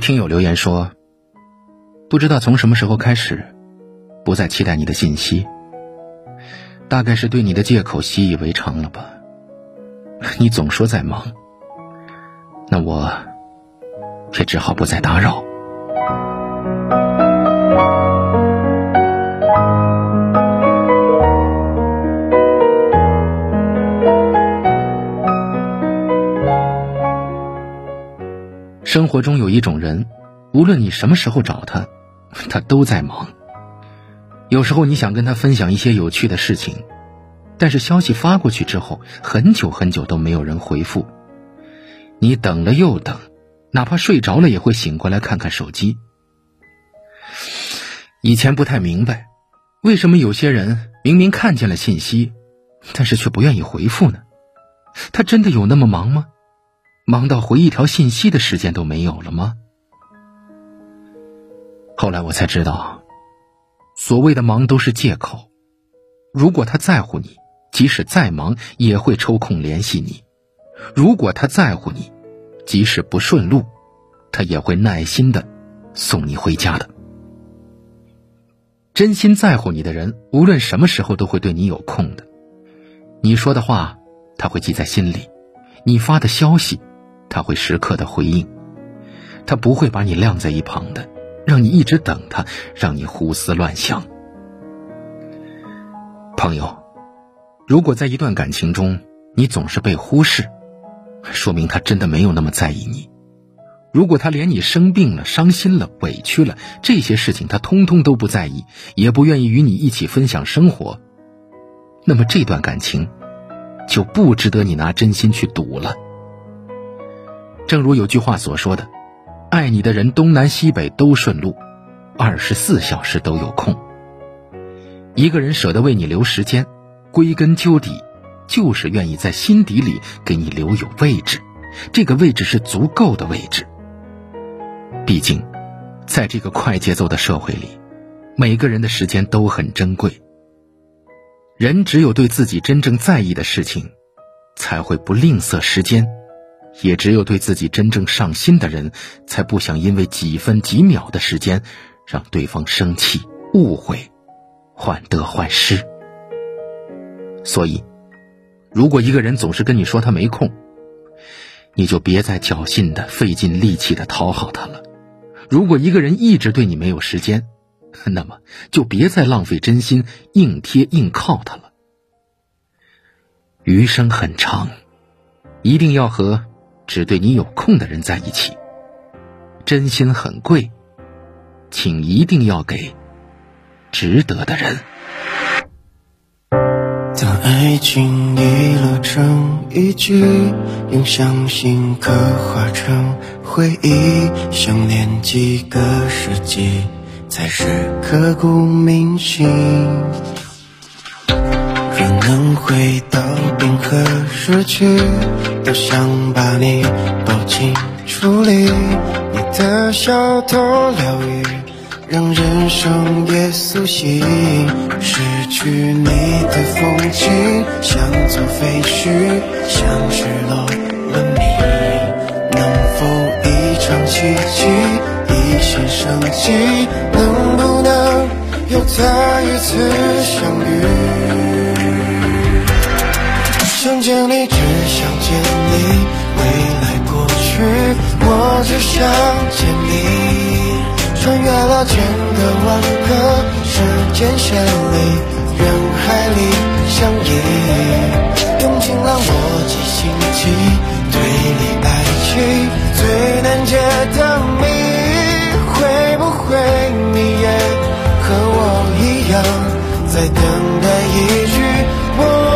听友留言说：“不知道从什么时候开始，不再期待你的信息。大概是对你的借口习以为常了吧？你总说在忙，那我也只好不再打扰。”生活中有一种人，无论你什么时候找他，他都在忙。有时候你想跟他分享一些有趣的事情，但是消息发过去之后，很久很久都没有人回复。你等了又等，哪怕睡着了也会醒过来看看手机。以前不太明白，为什么有些人明明看见了信息，但是却不愿意回复呢？他真的有那么忙吗？忙到回一条信息的时间都没有了吗？后来我才知道，所谓的忙都是借口。如果他在乎你，即使再忙也会抽空联系你；如果他在乎你，即使不顺路，他也会耐心的送你回家的。真心在乎你的人，无论什么时候都会对你有空的。你说的话，他会记在心里；你发的消息。他会时刻的回应，他不会把你晾在一旁的，让你一直等他，让你胡思乱想。朋友，如果在一段感情中你总是被忽视，说明他真的没有那么在意你。如果他连你生病了、伤心了、委屈了这些事情他通通都不在意，也不愿意与你一起分享生活，那么这段感情就不值得你拿真心去赌了。正如有句话所说的：“爱你的人东南西北都顺路，二十四小时都有空。”一个人舍得为你留时间，归根究底，就是愿意在心底里给你留有位置，这个位置是足够的位置。毕竟，在这个快节奏的社会里，每个人的时间都很珍贵。人只有对自己真正在意的事情，才会不吝啬时间。也只有对自己真正上心的人，才不想因为几分几秒的时间，让对方生气、误会、患得患失。所以，如果一个人总是跟你说他没空，你就别再侥幸的、费尽力气的讨好他了；如果一个人一直对你没有时间，那么就别再浪费真心硬贴硬靠他了。余生很长，一定要和。只对你有空的人在一起，真心很贵，请一定要给值得的人。当爱情遗落成遗迹，用相信刻画成回忆，相恋几个世纪，才是刻骨铭心。回到冰河时期，都想把你抱紧处理。你的笑多疗愈，让人生也苏醒。失去你的风景，像座废墟，像失落文明。能否一场奇迹，一线生机？能不能又再一次相遇？想见你只想见你未来过去我只想见你穿越了千个万个时间线里人海里相依用尽了逻辑心机推理爱情最难解的谜会不会你也和我一样在等待一句我